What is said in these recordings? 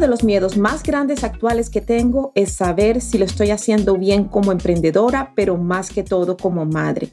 De los miedos más grandes actuales que tengo es saber si lo estoy haciendo bien como emprendedora, pero más que todo como madre.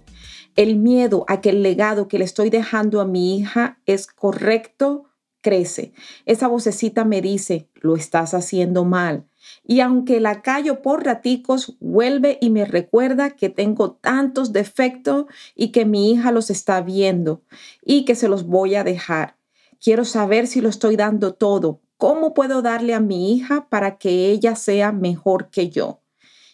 El miedo a que el legado que le estoy dejando a mi hija es correcto crece. Esa vocecita me dice, lo estás haciendo mal. Y aunque la callo por raticos, vuelve y me recuerda que tengo tantos defectos y que mi hija los está viendo y que se los voy a dejar. Quiero saber si lo estoy dando todo, ¿Cómo puedo darle a mi hija para que ella sea mejor que yo?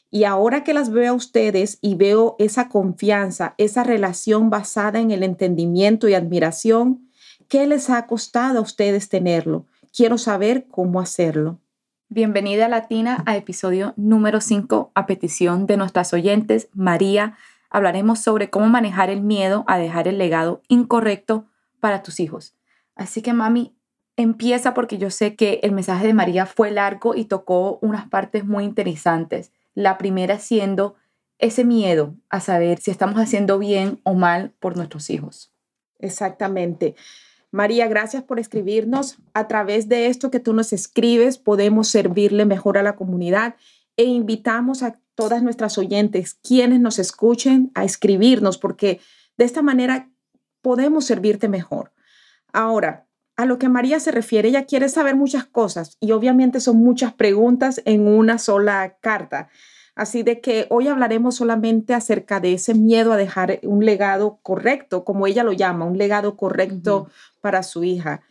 Y ahora que las veo a ustedes y veo esa confianza, esa relación basada en el entendimiento y admiración, ¿qué les ha costado a ustedes tenerlo? Quiero saber cómo hacerlo. Bienvenida Latina a episodio número 5 a petición de nuestras oyentes. María, hablaremos sobre cómo manejar el miedo a dejar el legado incorrecto para tus hijos. Así que mami, empieza porque yo sé que el mensaje de María fue largo y tocó unas partes muy interesantes. La primera siendo ese miedo a saber si estamos haciendo bien o mal por nuestros hijos. Exactamente. María, gracias por escribirnos. A través de esto que tú nos escribes, podemos servirle mejor a la comunidad e invitamos a todas nuestras oyentes, quienes nos escuchen, a escribirnos, porque de esta manera podemos servirte mejor. Ahora, a lo que María se refiere, ella quiere saber muchas cosas y obviamente son muchas preguntas en una sola carta. Así de que hoy hablaremos solamente acerca de ese miedo a dejar un legado correcto, como ella lo llama, un legado correcto para su hija.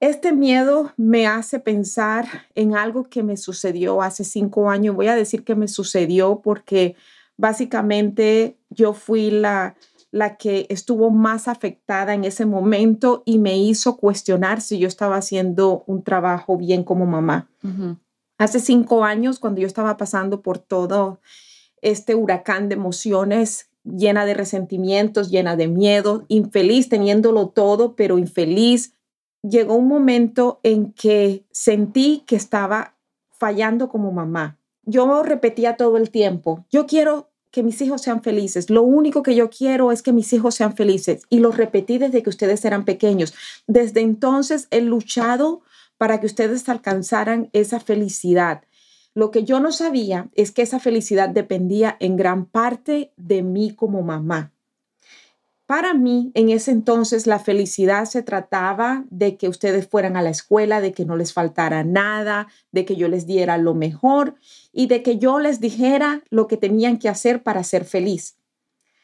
Este miedo me hace pensar en algo que me sucedió hace cinco años. Voy a decir que me sucedió porque básicamente yo fui la, la que estuvo más afectada en ese momento y me hizo cuestionar si yo estaba haciendo un trabajo bien como mamá. Hace cinco años, cuando yo estaba pasando por todo este huracán de emociones, llena de resentimientos, llena de miedo, infeliz, teniéndolo todo, pero infeliz, llegó un momento en que sentí que estaba fallando como mamá. Yo repetía todo el tiempo, yo quiero que mis hijos sean felices. Lo único que yo quiero es que mis hijos sean felices. Y lo repetí desde que ustedes eran pequeños. Desde entonces he luchado para que ustedes alcanzaran esa felicidad. Lo que yo no sabía es que esa felicidad dependía en gran parte de mí como mamá. Para mí, en ese entonces, la felicidad se trataba de que ustedes fueran a la escuela, de que no les faltara nada, de que yo les diera lo mejor y de que yo les dijera lo que tenían que hacer para ser feliz,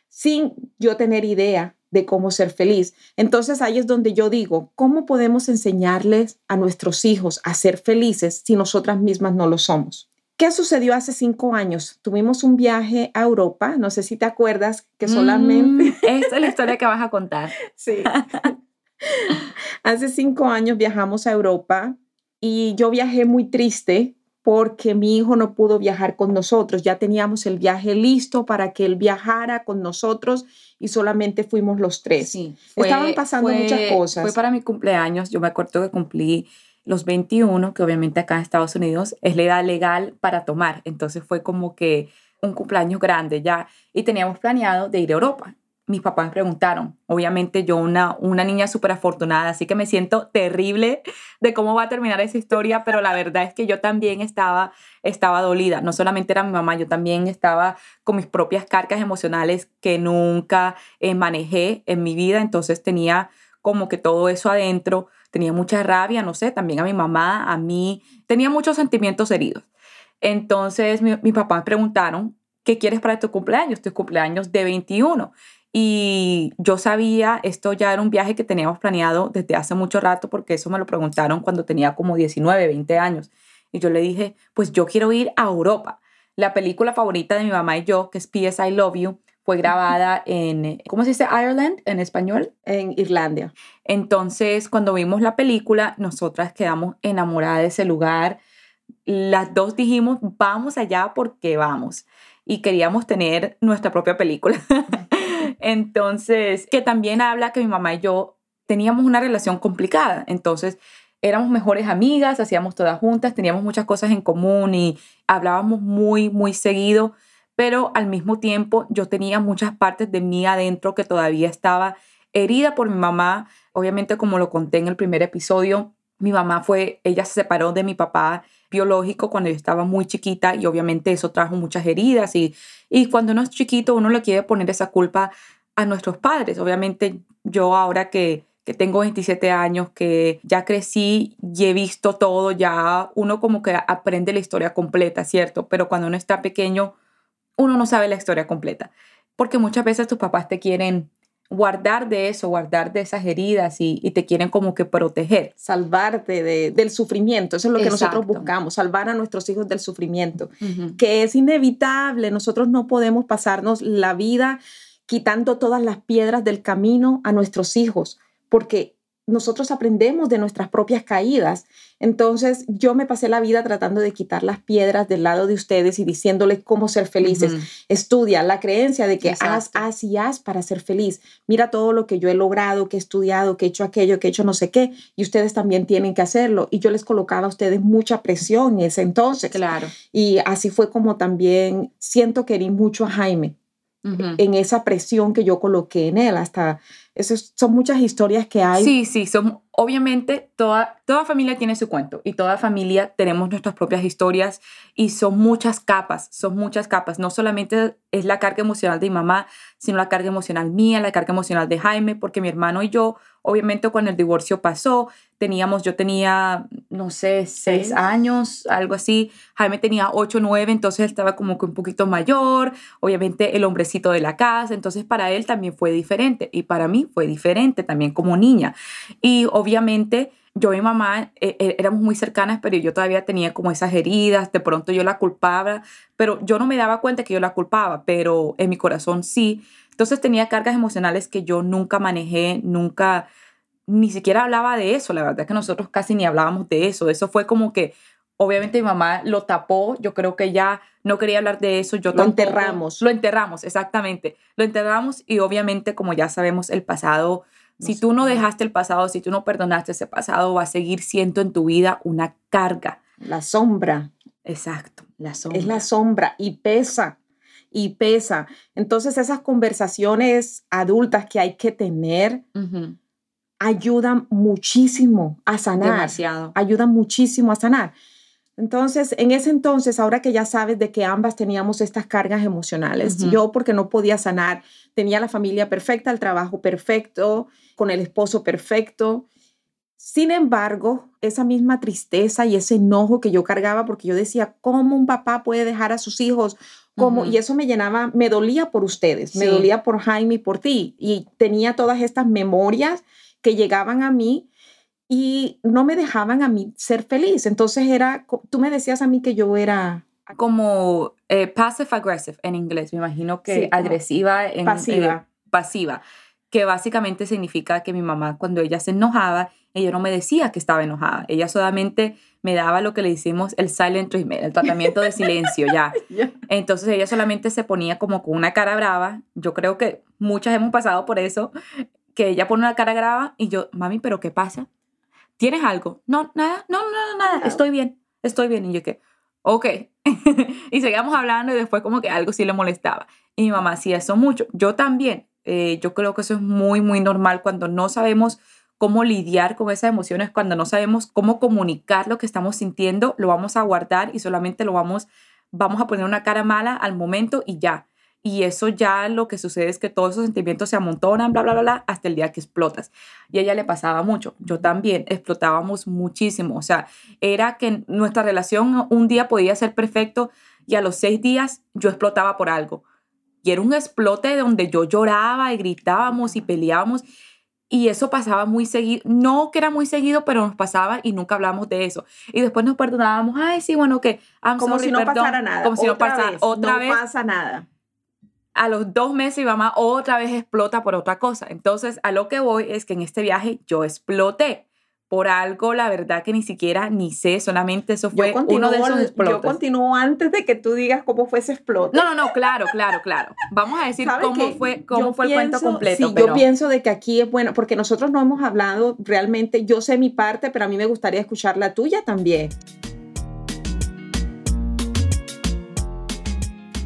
sin yo tener idea de cómo ser feliz. Entonces ahí es donde yo digo, ¿cómo podemos enseñarles a nuestros hijos a ser felices si nosotras mismas no lo somos? ¿Qué sucedió hace cinco años? Tuvimos un viaje a Europa, no sé si te acuerdas que solamente... Mm, esta es la historia que vas a contar. sí. hace cinco años viajamos a Europa y yo viajé muy triste porque mi hijo no pudo viajar con nosotros. Ya teníamos el viaje listo para que él viajara con nosotros y solamente fuimos los tres. Sí, Estaban pasando muchas cosas. Fue para mi cumpleaños. Yo me acuerdo que cumplí los 21, que obviamente acá en Estados Unidos es la edad legal para tomar. Entonces fue como que un cumpleaños grande ya y teníamos planeado de ir a Europa. Mis papás me preguntaron, obviamente yo una, una niña súper afortunada, así que me siento terrible de cómo va a terminar esa historia, pero la verdad es que yo también estaba, estaba dolida. No solamente era mi mamá, yo también estaba con mis propias cargas emocionales que nunca eh, manejé en mi vida, entonces tenía como que todo eso adentro tenía mucha rabia, no sé, también a mi mamá, a mí, tenía muchos sentimientos heridos. Entonces mi, mi papá me preguntaron, ¿qué quieres para tu cumpleaños? Tu cumpleaños de 21. Y yo sabía, esto ya era un viaje que teníamos planeado desde hace mucho rato, porque eso me lo preguntaron cuando tenía como 19, 20 años. Y yo le dije, pues yo quiero ir a Europa. La película favorita de mi mamá y yo, que es P.S. I Love You, fue grabada en, ¿cómo se dice? Ireland en español. En Irlanda. Entonces, cuando vimos la película, nosotras quedamos enamoradas de ese lugar. las dos dijimos, vamos allá porque vamos. Y queríamos tener nuestra propia película. Entonces, que también habla que mi mamá y yo teníamos una relación complicada. Entonces, éramos mejores amigas, hacíamos todas juntas, teníamos muchas cosas en común y hablábamos muy, muy seguido, pero al mismo tiempo yo tenía muchas partes de mí adentro que todavía estaba herida por mi mamá. Obviamente, como lo conté en el primer episodio, mi mamá fue, ella se separó de mi papá biológico cuando yo estaba muy chiquita y obviamente eso trajo muchas heridas y, y cuando uno es chiquito uno le quiere poner esa culpa a nuestros padres. Obviamente yo ahora que, que tengo 27 años, que ya crecí y he visto todo, ya uno como que aprende la historia completa, ¿cierto? Pero cuando uno está pequeño, uno no sabe la historia completa, porque muchas veces tus papás te quieren guardar de eso, guardar de esas heridas y, te quieren como que proteger. Salvarte del sufrimiento, eso es lo que nosotros buscamos, salvar a nuestros hijos del sufrimiento, que es inevitable, nosotros no podemos pasarnos la vida quitando todas las piedras del camino a nuestros hijos, porque nosotros aprendemos de nuestras propias caídas. Entonces yo me pasé la vida tratando de quitar las piedras del lado de ustedes y diciéndoles cómo ser felices. Estudia la creencia de que haz, haz y haz para ser feliz. Mira todo lo que yo he logrado, que he estudiado, que he hecho aquello, que he hecho no sé qué, y ustedes también tienen que hacerlo. Y yo les colocaba a ustedes mucha presión en ese entonces. Claro. Y así fue como también siento que herí mucho a Jaime en esa presión que yo coloqué en él hasta esas son muchas historias que hay. Sí, sí, son, obviamente toda, toda familia tiene su cuento y toda familia tenemos nuestras propias historias y son muchas capas, son muchas capas. No solamente es la carga emocional de mi mamá, sino la carga emocional mía, la carga emocional de Jaime, porque mi hermano y yo, obviamente cuando el divorcio pasó, teníamos, yo tenía, no sé, seis años, algo así. Jaime tenía ocho, nueve, entonces estaba como que un poquito mayor, obviamente el hombrecito de la casa, entonces para él también fue diferente y para mí fue diferente también como niña. Y obviamente yo y mi mamá eh, eh, éramos muy cercanas, pero yo todavía tenía como esas heridas, de pronto yo la culpaba, pero yo no me daba cuenta que yo la culpaba, pero en mi corazón sí. Entonces tenía cargas emocionales que yo nunca manejé, nunca, ni siquiera hablaba de eso, la verdad es que nosotros casi ni hablábamos de eso, eso fue como que obviamente mi mamá lo tapó, yo creo que ella no quería hablar de eso, yo lo enterramos. Lo enterramos, exactamente, lo enterramos y obviamente como ya sabemos el pasado, si tú no dejaste el pasado, si tú no perdonaste ese pasado, va a seguir siendo en tu vida una carga. La sombra. Exacto, la sombra. Es la sombra y pesa y pesa. Entonces esas conversaciones adultas que hay que tener ayudan muchísimo a sanar. Demasiado. Ayudan muchísimo a sanar. Entonces, en ese entonces, ahora que ya sabes de que ambas teníamos estas cargas emocionales, yo porque no podía sanar, tenía la familia perfecta, el trabajo perfecto, con el esposo perfecto. Sin embargo, esa misma tristeza y ese enojo que yo cargaba, porque yo decía, ¿cómo un papá puede dejar a sus hijos? ¿Cómo? Y eso me llenaba, me dolía por ustedes, me dolía por Jaime y por ti. Y tenía todas estas memorias que llegaban a mí y no me dejaban a mí ser feliz. Entonces era, tú me decías a mí que yo era... Como eh, passive aggressive en inglés, me imagino que agresiva en... Pasiva. Eh, pasiva, que básicamente significa que mi mamá cuando ella se enojaba, ella no me decía que estaba enojada, ella solamente me daba lo que le decimos el silent treatment, el tratamiento de silencio, ya. Entonces ella solamente se ponía como con una cara brava, yo creo que muchas hemos pasado por eso, que ella pone una cara brava y yo, mami, pero ¿qué pasa? ¿Tienes algo? No, nada, no, no, nada, estoy bien, estoy bien. Y yo que, ok. y seguíamos hablando y después como que algo sí le molestaba. Y mi mamá hacía eso mucho. Yo también. Eh, yo creo que eso es muy, muy normal cuando no sabemos cómo lidiar con esas emociones, cuando no sabemos cómo comunicar lo que estamos sintiendo, lo vamos a guardar y solamente lo vamos, vamos a poner una cara mala al momento y ya y eso ya lo que sucede es que todos esos sentimientos se amontonan, bla, bla, bla, bla, hasta el día que explotas. Y a ella le pasaba mucho, yo también, explotábamos muchísimo, o sea, era que nuestra relación un día podía ser perfecto y a los seis días yo explotaba por algo. Y era un explote donde yo lloraba y gritábamos y peleábamos. Y eso pasaba muy seguido, no que era muy seguido, pero nos pasaba y nunca hablamos de eso. Y después nos perdonábamos, ay, sí, bueno, que... como si no pasara nada. Como si no pasara otra vez. No pasa nada a los dos meses mi mamá otra vez explota por otra cosa. Entonces, a lo que voy es que en este viaje yo exploté por algo, la verdad que ni siquiera ni sé, solamente eso fue uno de esos explotos. Yo continúo antes de que tú digas cómo fue ese explote. No, no, no, claro, claro, claro. Vamos a decir cómo fue, cómo fue el cuento completo. Sí, yo pienso de que aquí es bueno, porque nosotros no hemos hablado realmente, yo sé mi parte, pero a mí me gustaría escuchar la tuya también.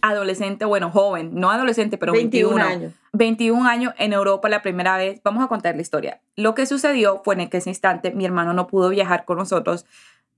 adolescente, bueno, joven, no adolescente, pero 21, 21 años 21 años en Europa la primera vez. Vamos a contar la historia. Lo que sucedió fue en que ese instante mi hermano no pudo viajar con nosotros.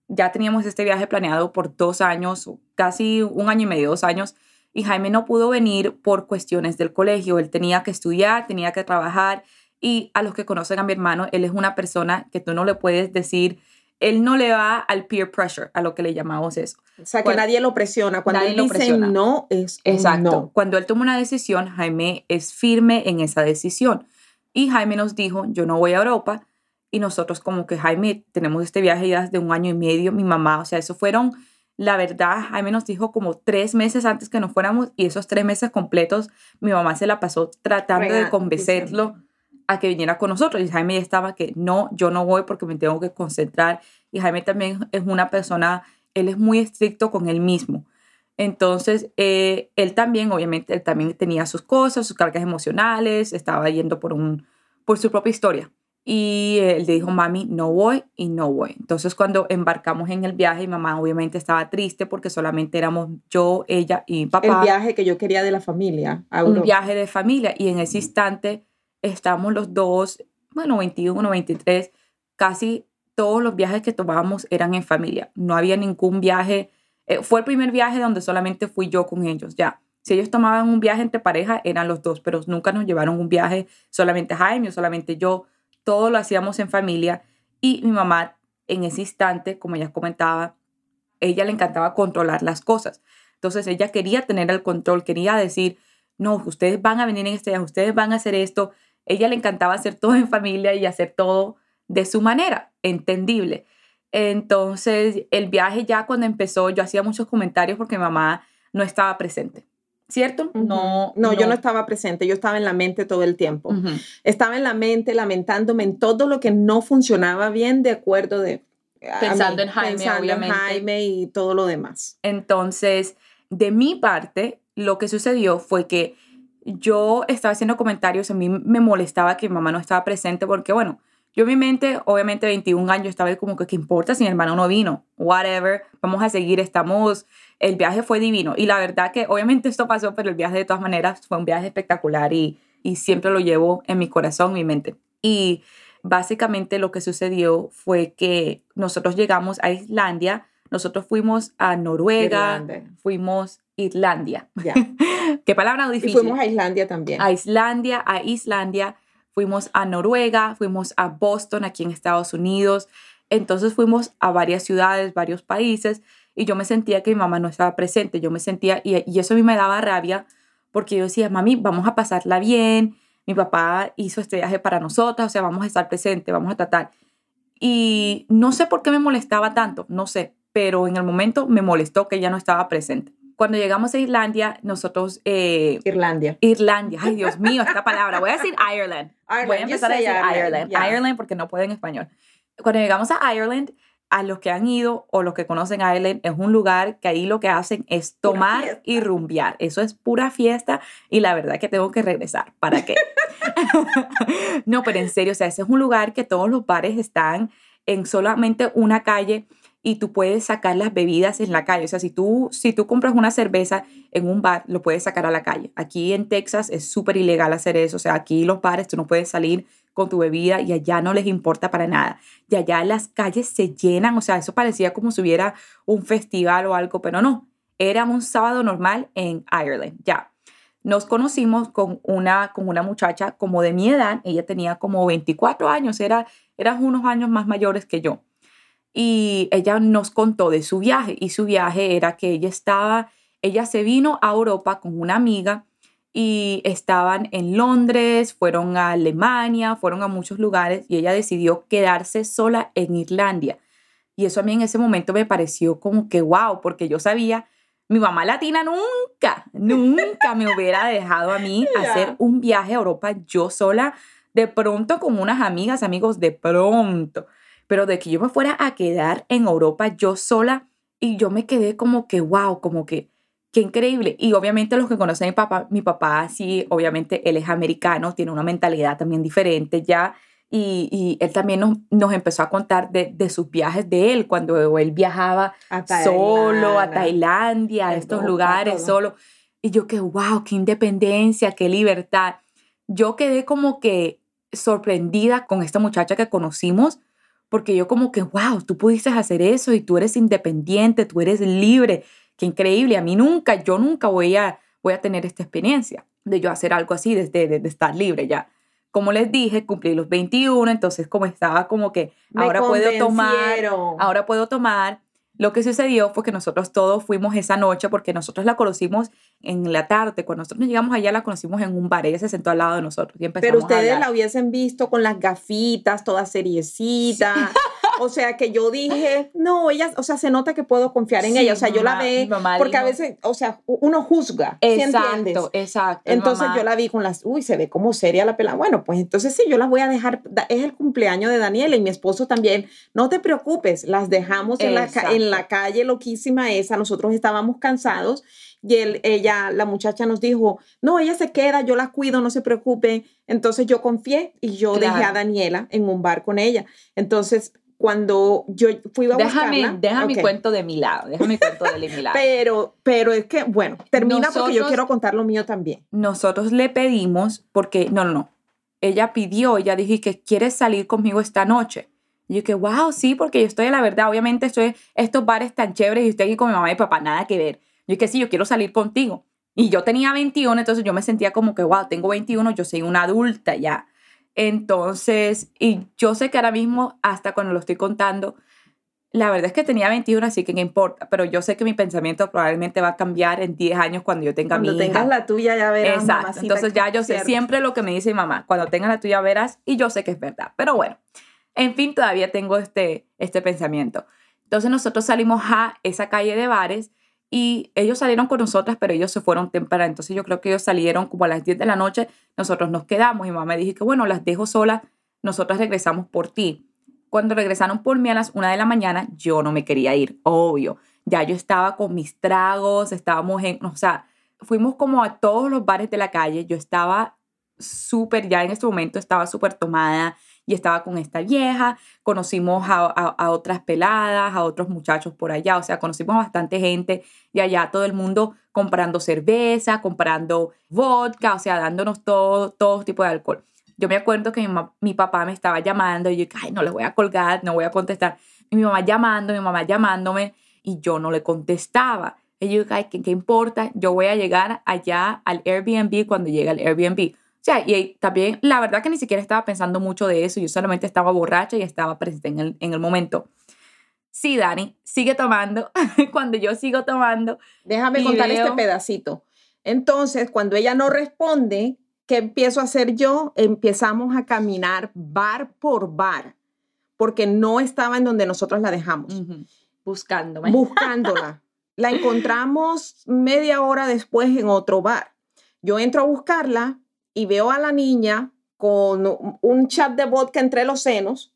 Ya teníamos este viaje planeado por dos años, casi un año y medio, dos años, y Jaime no pudo venir por cuestiones del colegio. Él tenía que estudiar, tenía que trabajar, y a los que conocen a mi hermano, él es una persona que tú no le puedes decir, él no le va al peer pressure, a lo que le llamamos eso. O sea, que nadie lo presiona. Cuando él dice no, es Exacto. No. Cuando él toma una decisión, Jaime es firme en esa decisión. Y Jaime nos dijo, yo no voy a Europa. Y nosotros como que, Jaime, tenemos este viaje ya de un año y medio, mi mamá, o sea, eso fueron, la verdad, Jaime nos dijo como tres meses antes que nos fuéramos y esos tres meses completos, mi mamá se la pasó tratando de convencerlo a que viniera con nosotros. Y Jaime ya estaba que no, yo no voy porque me tengo que concentrar. Y Jaime también es una persona, él es muy estricto con él mismo. Entonces, eh, él también, obviamente, él también tenía sus cosas, sus cargas emocionales, estaba yendo por, un, por su propia historia. Y él le dijo, mami, no voy y no voy. Entonces, cuando embarcamos en el viaje, mi mamá obviamente estaba triste porque solamente éramos yo, ella y papá. El viaje que yo quería de la familia. un viaje de familia. Y en ese instante, estamos los dos, bueno, 21, 23, casi todos los viajes que tomábamos eran en familia. No había ningún viaje. Eh, fue el primer viaje donde solamente fui yo con ellos, ya. Si ellos tomaban un viaje entre pareja, eran los dos, pero nunca nos llevaron un viaje solamente Jaime o solamente yo. Todo lo hacíamos en familia. Y mi mamá, en ese instante, como ya comentaba, ella le encantaba controlar las cosas. Entonces ella quería tener el control, quería decir, no, ustedes van a venir en este viaje, ustedes van a hacer esto ella le encantaba hacer todo en familia y hacer todo de su manera, entendible. Entonces, el viaje ya cuando empezó, yo hacía muchos comentarios porque mi mamá no estaba presente. ¿Cierto? no, no, yo no estaba presente, yo estaba en la mente todo el tiempo. Estaba en la mente lamentándome en todo lo que no funcionaba bien de acuerdo de... Pensando en Jaime, pensando en Jaime y todo lo demás. Entonces, de mi parte, lo que sucedió fue que yo estaba haciendo comentarios, a mí me molestaba que mi mamá no estaba presente porque, bueno, yo en mi mente, obviamente 21 años, estaba como que, ¿qué importa si mi hermano no vino? Whatever, vamos a seguir, estamos, el viaje fue divino. Y la verdad que obviamente esto pasó, pero el viaje de todas maneras fue un viaje espectacular y, y siempre lo llevo en mi corazón, en mi mente. Y básicamente lo que sucedió fue que nosotros llegamos a Islandia, nosotros fuimos a Noruega, fuimos Islandia. Ya. Qué palabra difícil. Y fuimos a Islandia también. A Islandia, a Islandia, fuimos a Noruega, fuimos a Boston, aquí en Estados Unidos. Entonces fuimos a varias ciudades, varios países, y yo me sentía que mi mamá no estaba presente. Yo me sentía, y, y eso a mí me daba rabia, porque yo decía, mami, vamos a pasarla bien. Mi papá hizo este viaje para nosotras, o sea, vamos a estar presente, vamos a tratar. Y no sé por qué me molestaba tanto, no sé, pero en el momento me molestó que ella no estaba presente. Cuando llegamos a Islandia, nosotros... Eh, Irlandia. Irlandia. Ay, Dios mío, esta palabra. Voy a decir Ireland. Voy a empezar a decir Ireland. Ireland, porque no puedo en español. Cuando llegamos a Ireland, a los que han ido o los que conocen Ireland, es un lugar que ahí lo que hacen es tomar y rumbear. Eso es pura fiesta y la verdad que tengo que regresar. ¿Para qué? no, pero en serio, o sea, ese es un lugar que todos los bares están en solamente una calle y tú puedes sacar las bebidas en la calle. O sea, si tú, si tú compras una cerveza en un bar, lo puedes sacar a la calle. Aquí en Texas es súper ilegal hacer eso. O sea, aquí los bares tú no puedes salir con tu bebida y allá no les importa para nada. Y allá las calles se llenan. O sea, eso parecía como si hubiera un festival o algo, pero no. Era un sábado normal en Ireland. Ya. Nos conocimos con una, con una muchacha como de mi edad. Ella tenía como 24 años. Era, era unos años más mayores que yo y ella nos contó de su viaje y su viaje era que ella estaba, ella se vino a Europa con una amiga y estaban en Londres, fueron a Alemania, fueron a muchos lugares y ella decidió quedarse sola en Irlandia. Y eso a mí en ese momento me pareció como que wow, porque yo sabía, mi mamá latina nunca, nunca me hubiera dejado a mí hacer un viaje a Europa yo sola, de pronto con unas amigas, amigos, de pronto. Pero de que yo me fuera a quedar en Europa yo sola y yo me quedé como que wow, como que qué increíble. Y obviamente los que conocen a mi papá, mi papá sí, obviamente él es americano, tiene una mentalidad también diferente ya. Y, él también nos, nos, empezó a contar de, de, sus viajes de él, cuando él viajaba solo a Tailandia, a estos lugares, solo. Y yo que, wow, qué independencia, qué libertad. Yo quedé como que sorprendida con esta muchacha que conocimos, porque yo como que, wow, tú pudiste hacer eso y tú eres independiente, tú eres libre, qué increíble. A mí nunca, yo nunca voy a, voy a tener esta experiencia de yo hacer algo así, desde de, de estar libre ya como les dije, cumplí los 21, entonces como estaba como que ahora puedo tomar, ahora puedo tomar. Lo que sucedió fue que nosotros todos fuimos esa noche porque nosotros la conocimos en la tarde. Cuando nosotros llegamos allá la conocimos en un bar. Ella se sentó al lado de nosotros y Pero ustedes la hubiesen visto con las gafitas, toda seriecita. O sea, que yo dije, no, ella, o sea, se nota que puedo confiar en ella. O sea, yo la ve, porque a veces, o sea, uno juzga. Exacto, exacto. Entonces yo la vi con las, uy, se ve como seria la pela. Bueno, pues entonces sí, yo las voy a dejar, es el cumpleaños de Daniela y mi esposo también. No te preocupes, las dejamos en la, en la calle loquísima esa. Nosotros estábamos cansados y él, ella, la muchacha nos dijo, no, ella se queda, yo la cuido, no se preocupe. Entonces yo confié y yo dejé a Daniela en un bar con ella. Entonces cuando yo fui a déjame, buscarla. Déjame mi cuento de mi lado, déjame mi cuento de mi lado. pero, pero es que, bueno, termina porque yo quiero contar lo mío también. Nosotros le pedimos, porque, no, no, no, ella pidió, ella dijo que quieres salir conmigo esta noche. Y yo que, wow, sí, porque yo estoy la verdad, obviamente estoy estos bares tan chéveres y estoy aquí con mi mamá y papá, nada que ver. Yo que sí, yo quiero salir contigo. Y yo tenía 21, entonces yo me sentía como que, wow, tengo 21, yo soy una adulta ya. Entonces, y yo sé que ahora mismo, hasta cuando lo estoy contando, la verdad es que tenía 21, así que no importa, pero yo sé que mi pensamiento probablemente va a cambiar en 10 años cuando yo tenga cuando mi tengas la tuya ya verás. Exacto, entonces ya yo sé siempre lo que me dice mi mamá, cuando tengas la tuya verás, y yo sé que es verdad, pero bueno, en fin, todavía tengo este, este pensamiento. Entonces nosotros salimos a esa calle de bares y ellos salieron con nosotras, pero ellos se fueron temprano. Entonces yo creo que ellos salieron como a las 10 de la noche, nosotros nos quedamos y mamá me dijo que bueno, las dejo solas, nosotras regresamos por ti. Cuando regresaron por mí a las 1 de la mañana, yo no me quería ir, obvio. Ya yo estaba con mis tragos, estábamos en, o sea, fuimos como a todos los bares de la calle, yo estaba súper, ya en este momento estaba súper tomada, y estaba con esta vieja, conocimos a, otras peladas, a otros muchachos por allá, o sea, conocimos bastante gente y allá todo el mundo comprando cerveza, comprando vodka, o sea, dándonos todo, todo tipo de alcohol. Yo me acuerdo que mi, papá me estaba llamando y yo, ay, no le voy a colgar, no voy a contestar. Y mi mamá llamando, mi mamá llamándome y yo no le contestaba. Y yo, ay, ¿qué, ¿qué importa? Yo voy a llegar allá al Airbnb cuando llegue al Airbnb. O sea, y también la verdad que ni siquiera estaba pensando mucho de eso, yo solamente estaba borracha y estaba presente en el, en el momento. Sí, Dani, sigue tomando. cuando yo sigo tomando. Déjame contar este pedacito. Entonces, cuando ella no responde, ¿qué empiezo a hacer yo? Empezamos a caminar bar por bar, porque no estaba en donde nosotros la dejamos. Buscándola. Buscándola. la encontramos media hora después en otro bar. Yo entro a buscarla, y veo a la niña con un chat de vodka entre los senos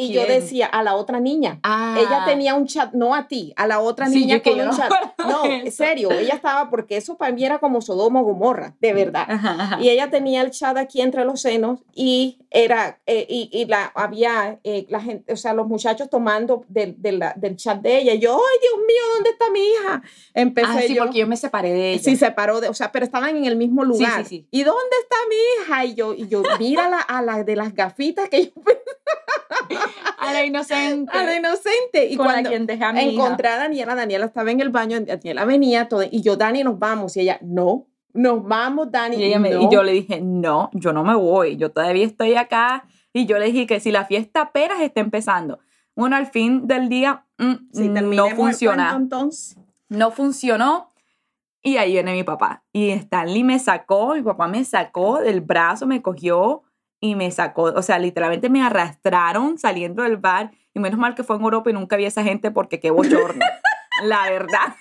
y yo decía a la otra niña. Ella ah. tenía un chat, no a ti, a la otra niña con un chat. No, en serio, ella estaba, porque eso para mí era como Sodoma o Gomorra, de verdad. Y ella tenía el chat aquí entre los senos y era, eh, y, la, había eh, la gente, o sea, los muchachos tomando del, del chat de ella. Y yo, ay, Dios mío, ¿dónde está mi hija? Empecé ah, sí, porque yo me separé de ella. Sí, separó de, o sea, pero estaban en el mismo lugar. Sí, sí, ¿Y dónde está mi hija? Y yo, y yo, mira a la de las gafitas que yo a la inocente. A la inocente. Y cuando quien encontré a Daniela, Daniela estaba en el baño, Daniela venía todo, y yo, Dani, nos vamos. Y ella, no, nos vamos, Dani. Y, y yo le dije, no, yo no me voy, yo todavía estoy acá. Y yo le dije que si la fiesta apenas está empezando. Bueno, al fin del día mm, no funciona. Entonces. No funcionó. Y ahí viene mi papá. Y Stanley me sacó, mi papá me sacó del brazo, me cogió y me sacó, o sea, literalmente me arrastraron saliendo del bar. Y menos mal que fue en Europa y nunca vi a esa gente porque qué bochorno. la verdad.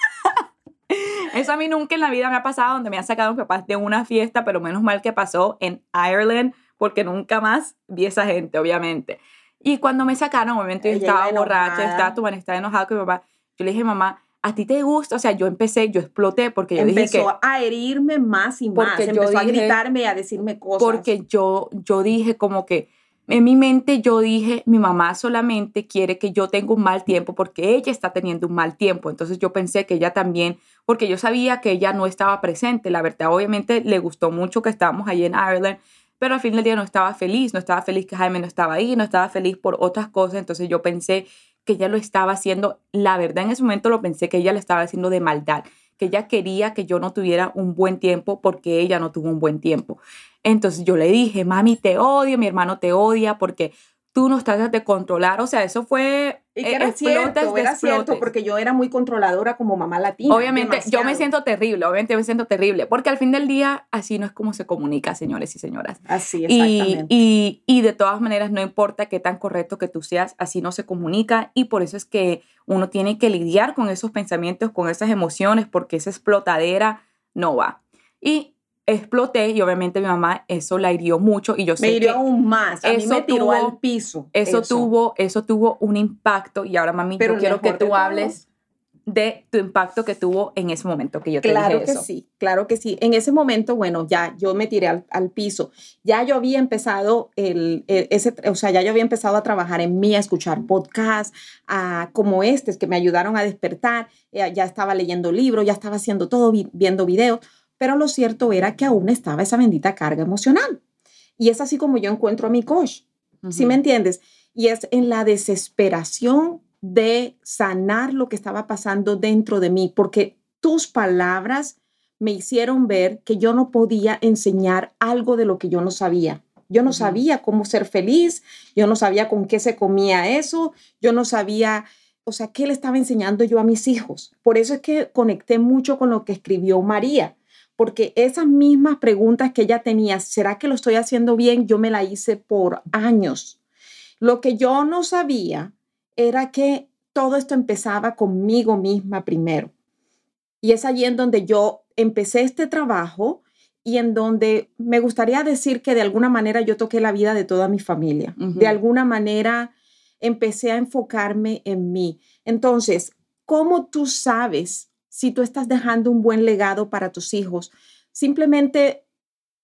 Eso a mí nunca en la vida me ha pasado, donde me han sacado mis papás de una fiesta, pero menos mal que pasó en Ireland, porque nunca más vi a esa gente, obviamente. Y cuando me sacaron, obviamente yo estaba borracha, estaba tu estaba enojada con mi papá. Yo le dije, mamá, ¿a ti te gusta? O sea, yo empecé, yo exploté porque yo Empezó dije que... a herirme más y más, empezó a gritarme y a decirme cosas. Porque yo, yo dije como que en mi mente yo dije, mi mamá solamente quiere que yo tenga un mal tiempo porque ella está teniendo un mal tiempo. Entonces yo pensé que ella también, porque yo sabía que ella no estaba presente. La verdad, obviamente le gustó mucho que estábamos ahí en Ireland, pero al fin del día no estaba feliz, no estaba feliz que Jaime no estaba ahí, no estaba feliz por otras cosas. Entonces yo pensé que ella lo estaba haciendo, la verdad en ese momento lo pensé que ella lo estaba haciendo de maldad que ella quería que yo no tuviera un buen tiempo porque ella no tuvo un buen tiempo. Entonces yo le dije, mami, te odio, mi hermano te odia porque tú no estás de controlar. O sea, eso fue y que era cierto, era cierto, porque yo era muy controladora como mamá latina. Obviamente, yo me siento terrible, obviamente me siento terrible, porque al fin del día así no es como se comunica, señores y señoras. Así, exactamente. Y, y, y de todas maneras, no importa qué tan correcto que tú seas, así no se comunica y por eso es que uno tiene que lidiar con esos pensamientos, con esas emociones, porque esa explotadera no va. Y exploté y obviamente mi mamá eso la hirió mucho y yo sé me hirió aún más. A eso mí me tiró al piso eso, tuvo eso tuvo un impacto y ahora mami Pero yo quiero que tú hables de tu impacto que tuvo en ese momento que yo te claro dije que sí claro que sí. En ese momento bueno ya yo me tiré al, al piso. Ya yo había empezado el, ese o sea ya yo había empezado a trabajar en mí a escuchar podcasts a, como este que me ayudaron a despertar. Ya, ya estaba leyendo libros ya estaba haciendo todo viendo videos pero lo cierto era que aún estaba esa bendita carga emocional. Y es así como yo encuentro a mi coach, ¿sí me entiendes? Y es en la desesperación de sanar lo que estaba pasando dentro de mí, porque tus palabras me hicieron ver que yo no podía enseñar algo de lo que yo no sabía. Yo no sabía cómo ser feliz, yo no sabía con qué se comía eso, yo no sabía, o sea, qué le estaba enseñando yo a mis hijos. Por eso es que conecté mucho con lo que escribió María porque esas mismas preguntas que ella tenía, ¿será que lo estoy haciendo bien? Yo me la hice por años. Lo que yo no sabía era que todo esto empezaba conmigo misma primero. Y es allí en donde yo empecé este trabajo y en donde me gustaría decir que de alguna manera yo toqué la vida de toda mi familia. De alguna manera empecé a enfocarme en mí. Entonces, ¿cómo tú sabes si tú estás dejando un buen legado para tus hijos, simplemente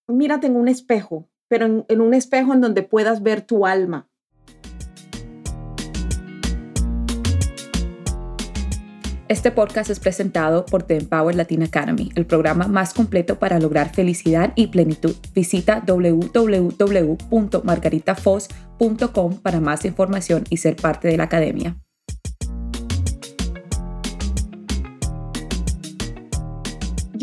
mírate en un espejo, pero en, un espejo en donde puedas ver tu alma. Este podcast es presentado por The Empower Latin Academy, el programa más completo para lograr felicidad y plenitud. Visita www.margaritafos.com para más información y ser parte de la academia.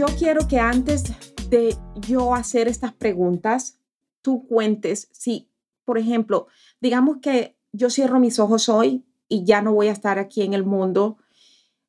Yo quiero que antes de yo hacer estas preguntas, tú cuentes. Si, por ejemplo, digamos que yo cierro mis ojos hoy y ya no voy a estar aquí en el mundo,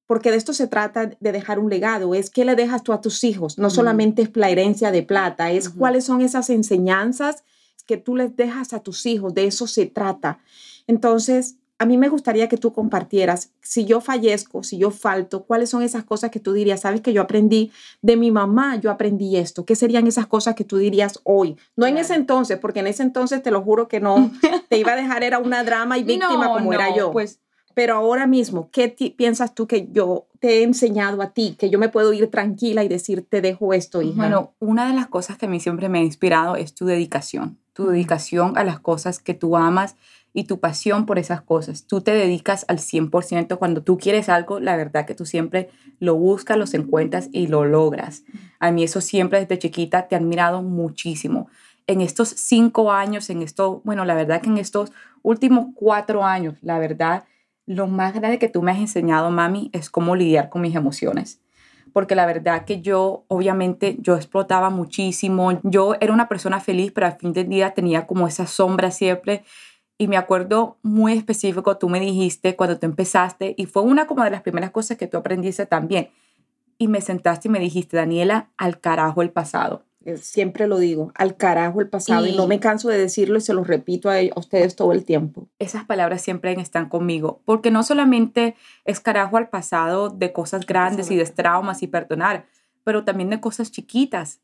porque de esto se trata de dejar un legado, es qué le dejas tú a tus hijos, no solamente es la herencia de plata, es cuáles son esas enseñanzas que tú les dejas a tus hijos, de eso se trata. Entonces, a mí me gustaría que tú compartieras, si yo fallezco, si yo falto, cuáles son esas cosas que tú dirías, sabes que yo aprendí de mi mamá, yo aprendí esto, ¿qué serían esas cosas que tú dirías hoy? No en ese entonces, porque en ese entonces te lo juro que no, te iba a dejar, era una drama y víctima como era yo. Pues, pero ahora mismo, ¿qué piensas tú que yo te he enseñado a ti, que yo me puedo ir tranquila y decir, te dejo esto, hija? Bueno, una de las cosas que a mí siempre me ha inspirado es tu dedicación, tu dedicación a las cosas que tú amas y tu pasión por esas cosas. Tú te dedicas al 100% cuando tú quieres algo, la verdad que tú siempre lo buscas, los encuentras y lo logras. A mí eso siempre desde chiquita te ha admirado muchísimo. En estos cinco años, en esto, bueno, la verdad que en estos últimos cuatro años, la verdad, lo más grande que tú me has enseñado, mami, es cómo lidiar con mis emociones porque la verdad que yo, obviamente, yo explotaba muchísimo. Yo era una persona feliz, pero al fin del día tenía como esa sombra siempre y me acuerdo muy específico, tú me dijiste cuando tú empezaste, y fue una como de las primeras cosas que tú aprendiste también, y me sentaste y me dijiste, Daniela, al carajo el pasado. Eh, siempre lo digo, al carajo el pasado y, no me canso de decirlo y se lo repito a, a, ustedes todo el tiempo. Esas palabras siempre están conmigo, porque no solamente es carajo al pasado de cosas grandes y de traumas y perdonar, pero también de cosas chiquitas.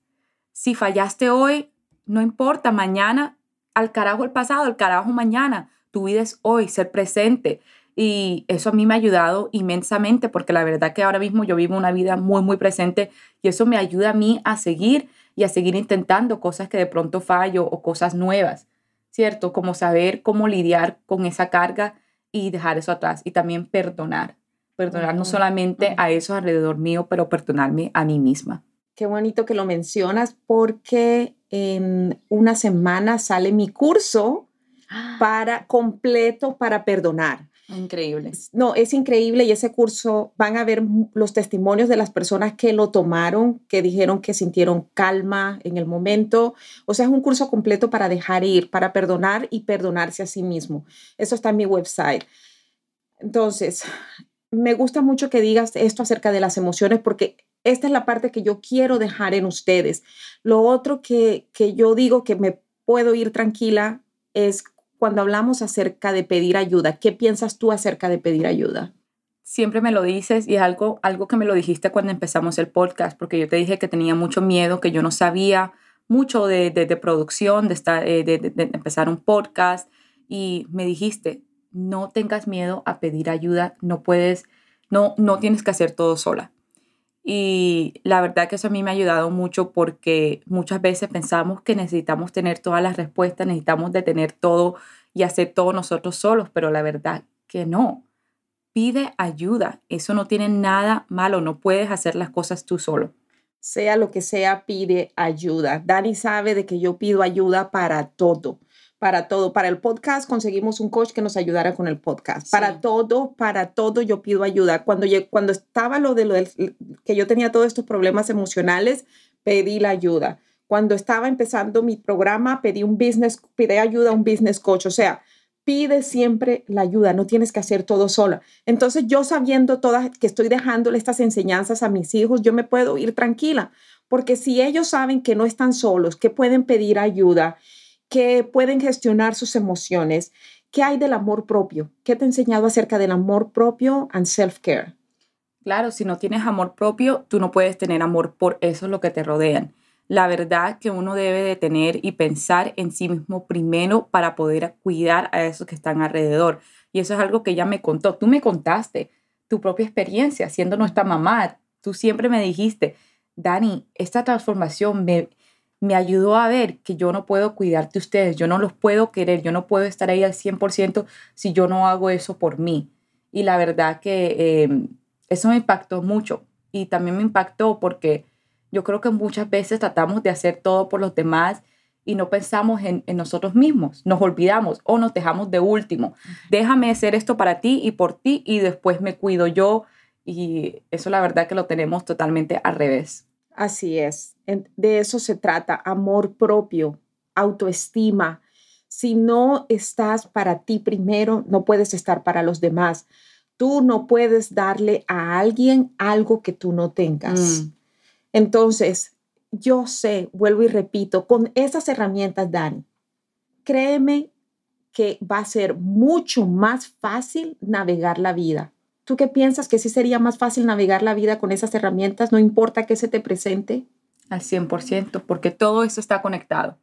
Si fallaste hoy, no importa, mañana al carajo el pasado, al carajo mañana. Tu vida es hoy, ser presente. Y eso a mí me ha ayudado inmensamente porque la verdad que ahora mismo yo vivo una vida muy, muy presente y eso me ayuda a mí a seguir y a seguir intentando cosas que de pronto fallo o cosas nuevas, ¿cierto? Como saber cómo lidiar con esa carga y dejar eso atrás y también perdonar. Perdonar no solamente a eso alrededor mío, pero perdonarme a mí misma. Qué bonito que lo mencionas porque en una semana sale mi curso para completo para perdonar. Increíble. No, es increíble y ese curso van a ver los testimonios de las personas que lo tomaron, que dijeron que sintieron calma en el momento. O sea, es un curso completo para dejar ir, para perdonar y perdonarse a sí mismo. Eso está en mi website. Entonces, me gusta mucho que digas esto acerca de las emociones porque esta es la parte que yo quiero dejar en ustedes. Lo otro que, que yo digo que me puedo ir tranquila es cuando hablamos acerca de pedir ayuda. ¿Qué piensas tú acerca de pedir ayuda? Siempre me lo dices y es algo, algo que me lo dijiste cuando empezamos el podcast, porque yo te dije que tenía mucho miedo, que yo no sabía mucho de, de, producción, de, estar, eh, de, de empezar un podcast y me dijiste, no tengas miedo a pedir ayuda, no puedes, no, no tienes que hacer todo sola. Y la verdad que eso a mí me ha ayudado mucho porque muchas veces pensamos que necesitamos tener todas las respuestas, necesitamos detener todo y hacer todo nosotros solos, pero la verdad que no. Pide ayuda, eso no tiene nada malo, no puedes hacer las cosas tú solo. Sea lo que sea, pide ayuda. Dani sabe de que yo pido ayuda para todo para todo. Para el podcast conseguimos un coach que nos ayudara con el podcast. Para todo, para todo yo pido ayuda. Cuando, cuando estaba lo de lo que yo tenía todos estos problemas emocionales, pedí la ayuda. Cuando estaba empezando mi programa, pedí un business, pedí ayuda a un business coach. O sea, pide siempre la ayuda, no tienes que hacer todo sola. Entonces, yo sabiendo todas que estoy dejándole estas enseñanzas a mis hijos, yo me puedo ir tranquila, porque si ellos saben que no están solos, que pueden pedir ayuda que pueden gestionar sus emociones. ¿Qué hay del amor propio? ¿Qué te he enseñado acerca del amor propio and self-care? Claro, si no tienes amor propio, tú no puedes tener amor por eso lo que te rodean. La verdad que uno debe de tener y pensar en sí mismo primero para poder cuidar a esos que están alrededor. Y eso es algo que ella me contó. Tú me contaste tu propia experiencia siendo nuestra mamá. Tú siempre me dijiste, Dani, esta transformación me, me ayudó a ver que yo no puedo cuidarte ustedes, yo no los puedo querer, yo no puedo estar ahí al 100% si yo no hago eso por mí. Y la verdad que em, eso me impactó mucho y también me impactó porque yo creo que muchas veces tratamos de hacer todo por los demás y no pensamos en, en nosotros mismos, nos olvidamos o nos dejamos de último. Déjame hacer esto para ti y por ti y después me cuido yo y eso la verdad que lo tenemos totalmente al revés. Así es, de eso se trata, amor propio, autoestima. Si no estás para ti primero, no puedes estar para los demás. Tú no puedes darle a alguien algo que tú no tengas. Mm. Entonces, yo sé, vuelvo y repito, con esas herramientas, Dani, créeme que va a ser mucho más fácil navegar la vida. ¿Tú qué piensas que sí sería más fácil navegar la vida con esas herramientas? No importa qué se te presente. Al 100%, porque todo eso está conectado.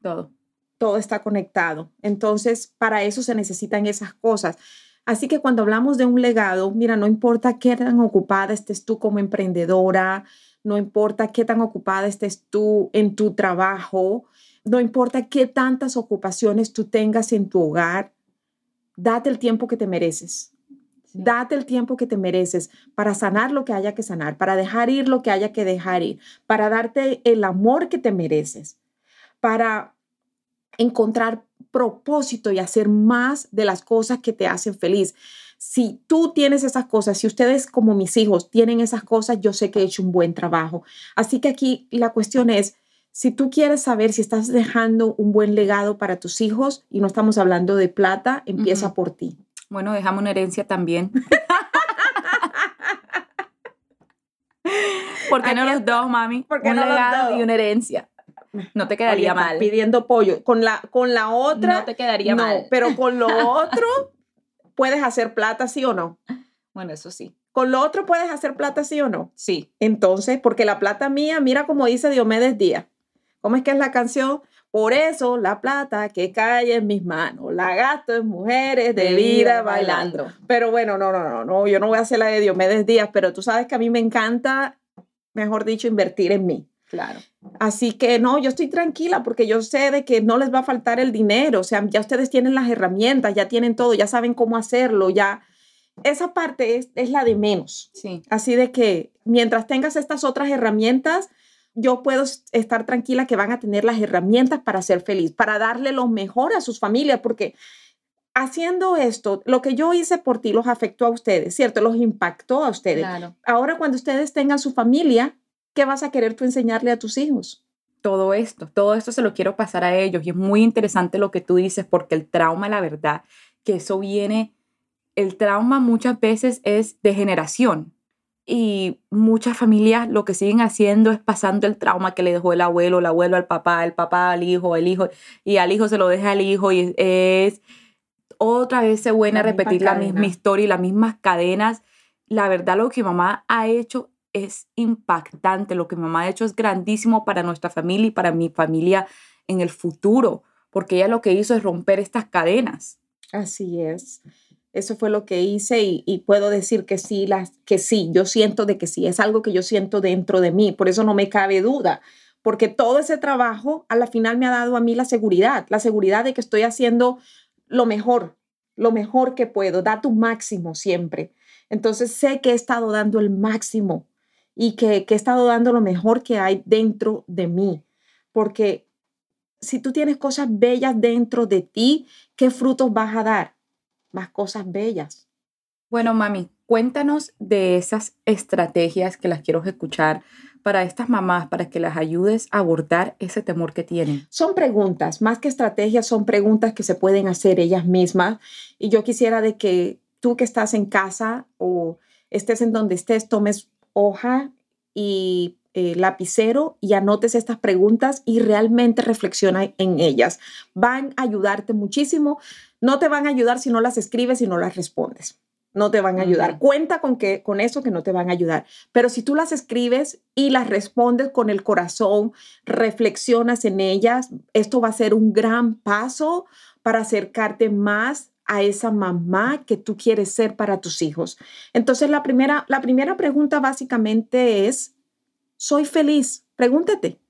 Todo. Todo está conectado. Entonces, para eso se necesitan esas cosas. Así que cuando hablamos de un legado, mira, no importa qué tan ocupada estés tú como emprendedora, no importa qué tan ocupada estés tú en tu trabajo, no importa qué tantas ocupaciones tú tengas en tu hogar, date el tiempo que te mereces. Date el tiempo que te mereces para sanar lo que haya que sanar, para dejar ir lo que haya que dejar ir, para darte el amor que te mereces, para encontrar propósito y hacer más de las cosas que te hacen feliz. Si tú tienes esas cosas, si ustedes como mis hijos tienen esas cosas, yo sé que he hecho un buen trabajo. Así que aquí la cuestión es, si tú quieres saber si estás dejando un buen legado para tus hijos, y no estamos hablando de plata, empieza por ti. Bueno, dejamos una herencia también. ¿Por qué no los dos, mami? ¿Por qué un no legado y una herencia. No te quedaría Oye, mal. Pidiendo pollo. Con la, con la otra, No te quedaría no, mal. pero con lo otro puedes hacer plata, sí o no. Bueno, eso sí. Con lo otro puedes hacer plata, sí o no. Sí. Entonces, porque la plata mía, mira como dice Diomedes Díaz. ¿Cómo es que es la canción? Por eso la plata que cae en mis manos, la gasto en mujeres de vida bailando. Pero bueno, no, no, no, no, yo no voy a hacer la de Diomedes Díaz, pero tú sabes que a mí me encanta, mejor dicho, invertir en mí. Claro. Así que no, yo estoy tranquila porque yo sé de que no les va a faltar el dinero, o sea, ya ustedes tienen las herramientas, ya tienen todo, ya saben cómo hacerlo, ya. Esa parte es, es la de menos. Sí. Así de que mientras tengas estas otras herramientas, yo puedo estar tranquila que van a tener las herramientas para ser feliz, para darle lo mejor a sus familias, porque haciendo esto, lo que yo hice por ti los afectó a ustedes, ¿cierto? Los impactó a ustedes. Claro. Ahora cuando ustedes tengan su familia, ¿qué vas a querer tú enseñarle a tus hijos? todo esto, todo esto se lo quiero pasar a ellos y es muy interesante lo que tú dices porque el trauma, la verdad, que eso viene, el trauma muchas veces es de generación y muchas familias lo que siguen haciendo es pasando el trauma que le dejó el abuelo, el abuelo al papá, el papá al hijo, el hijo y al hijo se lo deja al hijo y es otra vez se vuelve a repetir la misma historia y las mismas cadenas. La verdad lo que mamá ha hecho es impactante. Lo que mamá ha hecho es grandísimo para nuestra familia y para mi familia en el futuro, porque ella lo que hizo es romper estas cadenas. Así es. Eso fue lo que hice y, puedo decir que sí, las, que sí, yo siento de que sí, es algo que yo siento dentro de mí, por eso no me cabe duda, porque todo ese trabajo a la final me ha dado a mí la seguridad, la seguridad de que estoy haciendo lo mejor, lo mejor que puedo, da tu máximo siempre. Entonces sé que he estado dando el máximo y que, que he estado dando lo mejor que hay dentro de mí, porque si tú tienes cosas bellas dentro de ti, ¿qué frutos vas a dar? Más cosas bellas. Bueno, mami, cuéntanos de esas estrategias que las quiero escuchar para estas mamás, para que las ayudes a abordar ese temor que tienen. Son preguntas, más que estrategias, son preguntas que se pueden hacer ellas mismas. Y yo quisiera de que tú que estás en casa o estés en donde estés, tomes hoja y eh, lapicero y anotes estas preguntas y realmente reflexiona en ellas. Van a ayudarte muchísimo. No te van a ayudar si no las escribes y no las respondes. No te van a ayudar. Cuenta con que con eso que no te van a ayudar. Pero si tú las escribes y las respondes con el corazón, reflexionas en ellas, esto va a ser un gran paso para acercarte más a esa mamá que tú quieres ser para tus hijos. Entonces, la primera, la primera pregunta básicamente es, ¿soy feliz? Pregúntate,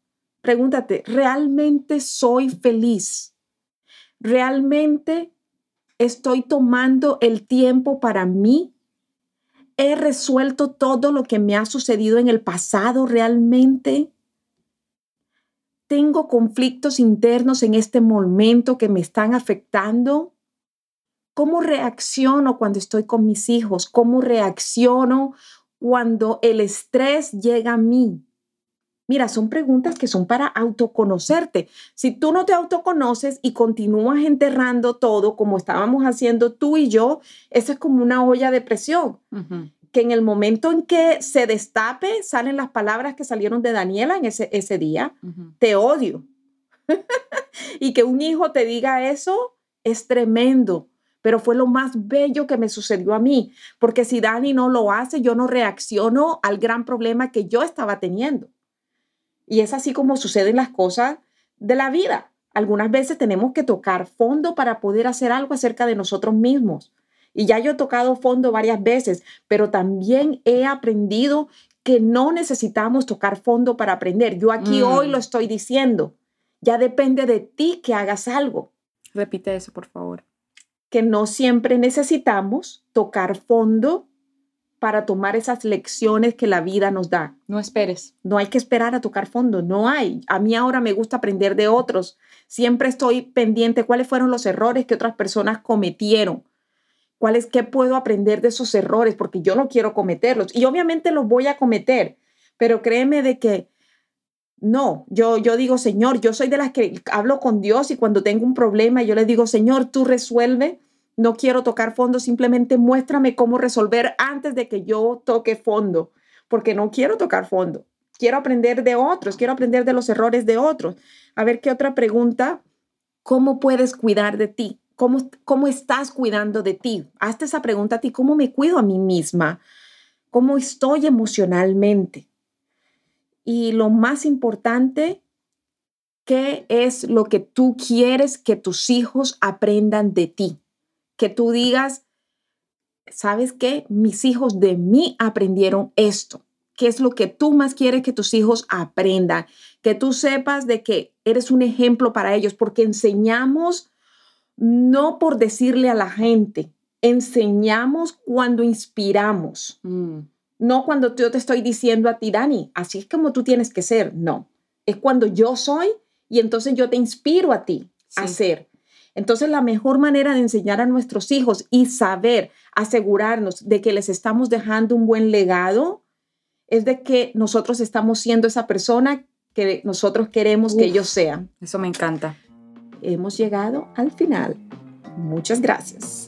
pregúntate, ¿realmente soy feliz? ¿Realmente estoy tomando el tiempo para mí? ¿He resuelto todo lo que me ha sucedido en el pasado realmente? ¿Tengo conflictos internos en este momento que me están afectando? ¿Cómo reacciono cuando estoy con mis hijos? ¿Cómo reacciono cuando el estrés llega a mí? Mira, son preguntas que son para autoconocerte. Si tú no te autoconoces y continúas enterrando todo como estábamos haciendo tú y yo, eso es como una olla de presión, que en el momento en que se destape salen las palabras que salieron de Daniela en ese, ese día, te odio. y que un hijo te diga eso es tremendo, pero fue lo más bello que me sucedió a mí, porque si Dani no lo hace, yo no reacciono al gran problema que yo estaba teniendo. Y es así como suceden las cosas de la vida. Algunas veces tenemos que tocar fondo para poder hacer algo acerca de nosotros mismos. Y ya yo he tocado fondo varias veces, pero también he aprendido que no necesitamos tocar fondo para aprender. Yo aquí Mm. hoy lo estoy diciendo. Ya depende de ti que hagas algo, Repite eso, por favor. que no siempre necesitamos tocar fondo para tomar esas lecciones que la vida nos da. No esperes. No hay que esperar a tocar fondo, no hay. A mí ahora me gusta aprender de otros. Siempre estoy pendiente cuáles fueron los errores que otras personas cometieron. ¿Cuáles qué puedo aprender de esos errores? Porque yo no quiero cometerlos. Y obviamente los voy a cometer, pero créeme de que no, yo, yo digo, Señor, yo soy de las que hablo con Dios y cuando tengo un problema, yo le digo, Señor, tú resuelve. No quiero tocar fondo, simplemente muéstrame cómo resolver antes de que yo toque fondo, porque no quiero tocar fondo. quiero aprender de otros, quiero aprender de los errores de otros. A ver, ¿qué otra pregunta? ¿Cómo puedes cuidar de ti? ¿Cómo, cómo estás cuidando de ti? Hazte esa pregunta a ti, ¿cómo me cuido a mí misma? ¿Cómo estoy emocionalmente? Y lo más importante, ¿qué es lo que tú quieres que tus hijos aprendan de ti? Que tú digas, ¿sabes qué? Mis hijos de mí aprendieron esto qué es lo que tú más quieres que tus hijos aprendan, que tú sepas de que eres un ejemplo para ellos, porque enseñamos no por decirle a la gente, enseñamos cuando inspiramos, mm. no cuando yo te estoy diciendo a ti, Dani, así es como tú tienes que ser, no, es cuando yo soy y entonces yo te inspiro a ti a ser. Entonces, la mejor manera de enseñar a nuestros hijos y saber, asegurarnos de que les estamos dejando un buen legado, es de que nosotros estamos siendo esa persona que nosotros queremos que ellos sean. Eso me encanta. Hemos llegado al final. Muchas gracias.